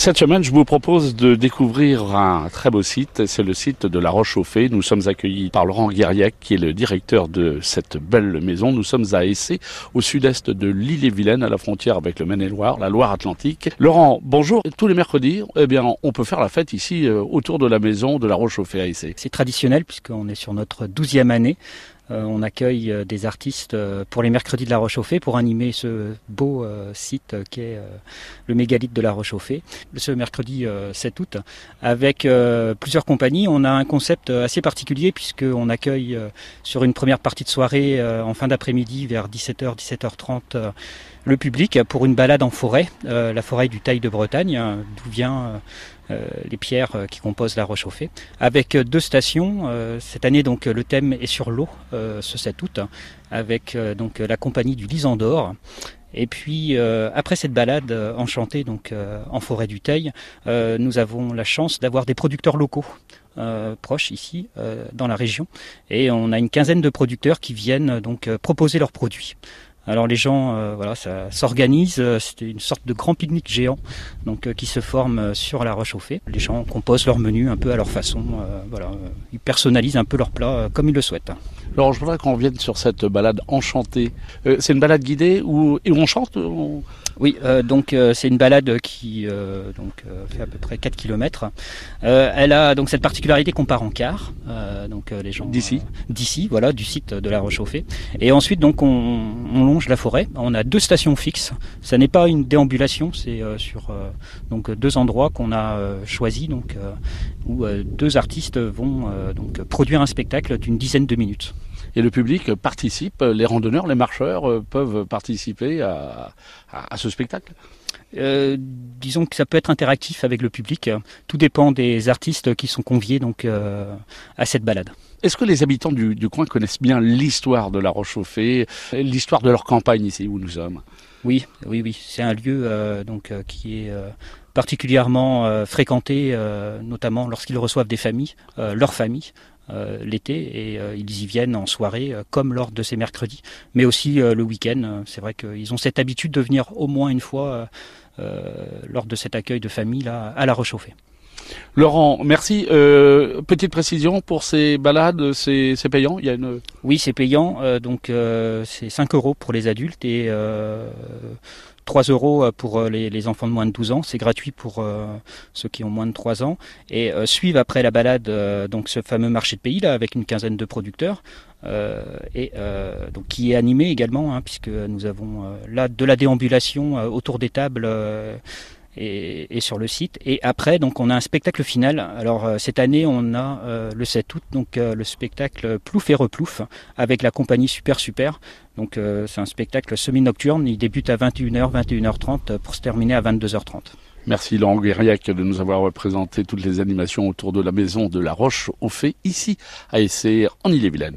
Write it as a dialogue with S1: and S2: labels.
S1: Cette semaine, je vous propose de découvrir un très beau site. C'est le site de La Roche-Chauffée. Nous sommes accueillis par Laurent Guériac, qui est le directeur de cette belle maison. Nous sommes à Essé, au sud-est de l'île-et-Vilaine, à la frontière avec le Maine-et-Loire, la Loire-Atlantique. Laurent, bonjour. Tous les mercredis, eh bien, on peut faire la fête ici, euh, autour de la maison de La Roche-Chauffée à Essé.
S2: C'est traditionnel puisqu'on est sur notre douzième année. Euh, on accueille euh, des artistes euh, pour les mercredis de la Rochauffée pour animer ce beau site qui est le mégalithe de la Rochauffée. Ce mercredi 7 août, avec plusieurs compagnies, on a un concept assez particulier puisqu'on accueille sur une première partie de soirée en fin d'après-midi vers 17h, 17h30 le public pour une balade en forêt, la forêt du Taille de Bretagne, d'où vient euh, les pierres euh, qui composent la Rochauffée, avec euh, deux stations. cette année, donc, le thème est sur l'eau, ce 7 août, avec donc la compagnie du Lisandor. Et puis après cette balade enchantée donc en forêt du Teil, nous avons la chance d'avoir des producteurs locaux proches ici dans la région et on a une quinzaine de producteurs qui viennent donc proposer leurs produits. Alors les gens, euh, voilà, ça s'organise. Euh, C'était une sorte de grand pique-nique géant, donc euh, qui se forme sur la roche chauffée. Les gens composent leur menu un peu à leur façon. voilà, ils personnalisent un peu leur plat comme ils le souhaitent.
S1: Alors je voudrais qu'on revienne sur cette balade enchantée. c'est une balade guidée où, où on chante
S2: oui, euh, donc euh, c'est une balade qui euh, donc fait à peu près 4 km. elle a donc cette particularité qu'on part en car, donc les gens
S1: d'ici,
S2: d'ici, voilà, du site de la Rechauffée. Et ensuite donc on, longe la forêt. On a deux stations fixes. Ça n'est pas une déambulation, c'est sur donc deux endroits qu'on a choisis donc où deux artistes vont donc produire un spectacle d'une dizaine de minutes
S1: et le public participe, les randonneurs, les marcheurs euh, peuvent participer à, ce spectacle?
S2: Euh, disons que ça peut être interactif avec le public. Tout dépend des artistes qui sont conviés donc euh, à cette balade.
S1: Est-ce que les habitants du, coin connaissent bien l'histoire de la Roche-Chauffée, l'histoire de leur campagne ici où nous sommes?
S2: Oui, oui, oui. C'est un lieu donc qui est particulièrement fréquenté, notamment lorsqu'ils reçoivent des familles, leurs familles. Euh, l'été et euh, ils y viennent en soirée euh, comme lors de ces mercredis, mais aussi le week-end. C'est vrai qu'ils ont cette habitude de venir au moins une fois lors de cet accueil de famille là à la Rechauffée.
S1: Laurent, merci. petite précision pour ces balades, c'est payant? Il y a une...
S2: Oui, c'est payant. donc c'est 5 euros pour les adultes et 3 euros euh, pour euh, les, enfants de moins de 12 ans, c'est gratuit pour euh, ceux qui ont moins de 3 ans. Et suivent après la balade donc ce fameux marché de pays là avec une quinzaine de producteurs. et donc qui est animé également, hein, puisque nous avons là de la déambulation autour des tables et, sur le site. Et après, donc, on a un spectacle final. Alors euh, cette année, on a euh, le 7 août, donc euh, le spectacle Plouf et Replouf avec la compagnie Super Super. Donc c'est un spectacle semi-nocturne. Il débute à 21h, 21h30 pour se terminer à 22h30.
S1: Merci Laurent Guériac de nous avoir représenté toutes les animations autour de la maison de la Roche au fait ici à Essay en Ille-et-Vilaine.